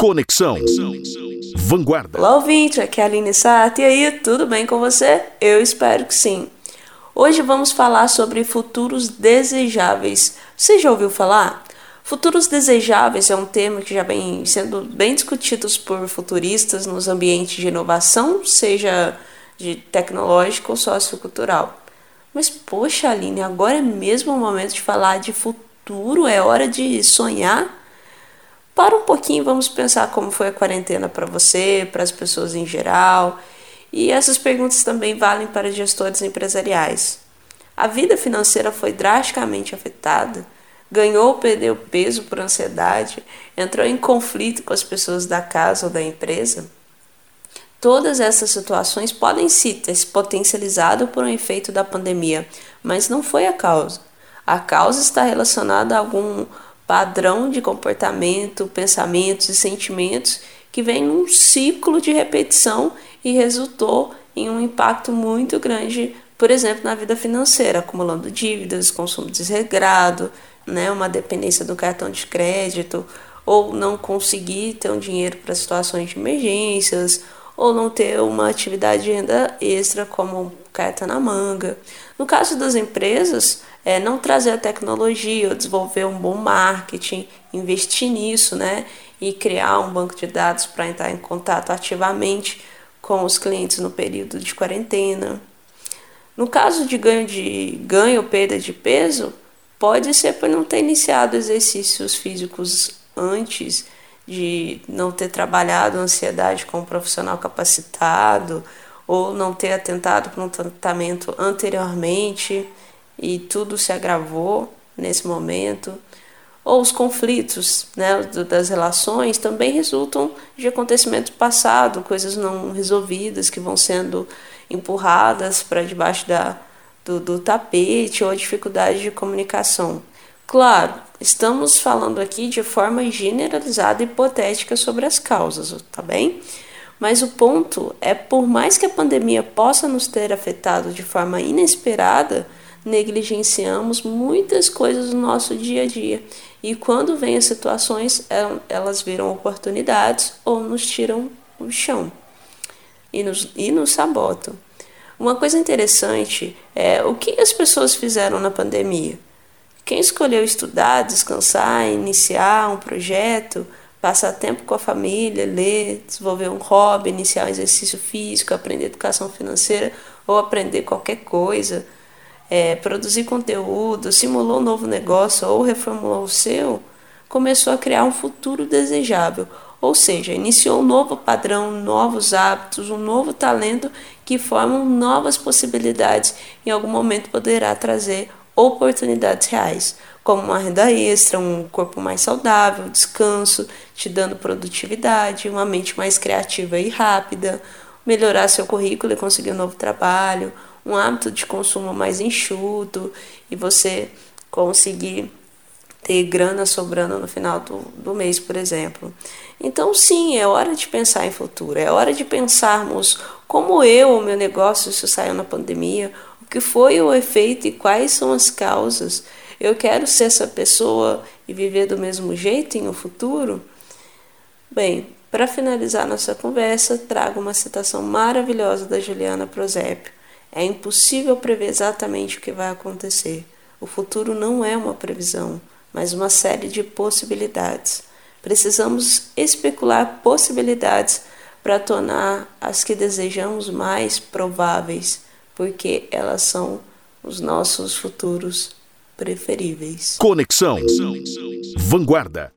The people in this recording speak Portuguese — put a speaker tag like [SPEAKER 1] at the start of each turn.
[SPEAKER 1] Conexão Vanguarda.
[SPEAKER 2] Olá, ouvinte, aqui é a Aline Sato. E aí, tudo bem com você? Eu espero que sim. Hoje vamos falar sobre futuros desejáveis. Você já ouviu falar? Futuros desejáveis é um termo que já vem sendo bem discutido por futuristas nos ambientes de inovação, seja de tecnológico ou sociocultural. Mas, poxa, Aline, agora é mesmo o momento de falar de futuro? É hora de sonhar? Para um pouquinho, vamos pensar como foi a quarentena para você, para as pessoas em geral. E essas perguntas também valem para gestores empresariais. A vida financeira foi drasticamente afetada, ganhou ou perdeu peso por ansiedade, entrou em conflito com as pessoas da casa ou da empresa. Todas essas situações podem sim ter se potencializado por um efeito da pandemia, mas não foi a causa. A causa está relacionada a algum padrão de comportamento, pensamentos e sentimentos que vem num ciclo de repetição e resultou em um impacto muito grande, por exemplo, na vida financeira, acumulando dívidas, consumo desregrado, né, uma dependência do cartão de crédito, ou não conseguir ter um dinheiro para situações de emergências, ou não ter uma atividade de renda extra como carta na manga. No caso das empresas, é, não trazer a tecnologia, desenvolver um bom marketing, investir nisso, né? E criar um banco de dados para entrar em contato ativamente com os clientes no período de quarentena. No caso de ganho de ganho ou perda de peso, pode ser por não ter iniciado exercícios físicos antes, de não ter trabalhado a ansiedade com um profissional capacitado, ou não ter atentado para um tratamento anteriormente e tudo se agravou nesse momento. Ou os conflitos né, das relações também resultam de acontecimentos passados, coisas não resolvidas que vão sendo empurradas para debaixo da, do, do tapete ou a dificuldade de comunicação. Claro, estamos falando aqui de forma generalizada e hipotética sobre as causas, tá bem? Mas o ponto é, por mais que a pandemia possa nos ter afetado de forma inesperada, negligenciamos muitas coisas do nosso dia a dia. E quando vêm as situações, elas viram oportunidades ou nos tiram o chão e nos, e nos sabotam. Uma coisa interessante é o que as pessoas fizeram na pandemia. Quem escolheu estudar, descansar, iniciar um projeto, passar tempo com a família, ler, desenvolver um hobby, iniciar um exercício físico, aprender educação financeira ou aprender qualquer coisa, é, produzir conteúdo, simulou um novo negócio ou reformulou o seu, começou a criar um futuro desejável. Ou seja, iniciou um novo padrão, novos hábitos, um novo talento que formam novas possibilidades. Em algum momento poderá trazer oportunidades reais, como uma renda extra, um corpo mais saudável, descanso, te dando produtividade, uma mente mais criativa e rápida, melhorar seu currículo e conseguir um novo trabalho, um hábito de consumo mais enxuto e você conseguir ter grana sobrando no final do, do mês, por exemplo. Então, sim, é hora de pensar em futuro, é hora de pensarmos como eu, o meu negócio, se saiu na pandemia, o que foi o efeito e quais são as causas. Eu quero ser essa pessoa e viver do mesmo jeito em um futuro? Bem, para finalizar nossa conversa, trago uma citação maravilhosa da Juliana Prosépio. É impossível prever exatamente o que vai acontecer. O futuro não é uma previsão, mas uma série de possibilidades. Precisamos especular possibilidades para tornar as que desejamos mais prováveis, porque elas são os nossos futuros preferíveis.
[SPEAKER 1] Conexão Vanguarda.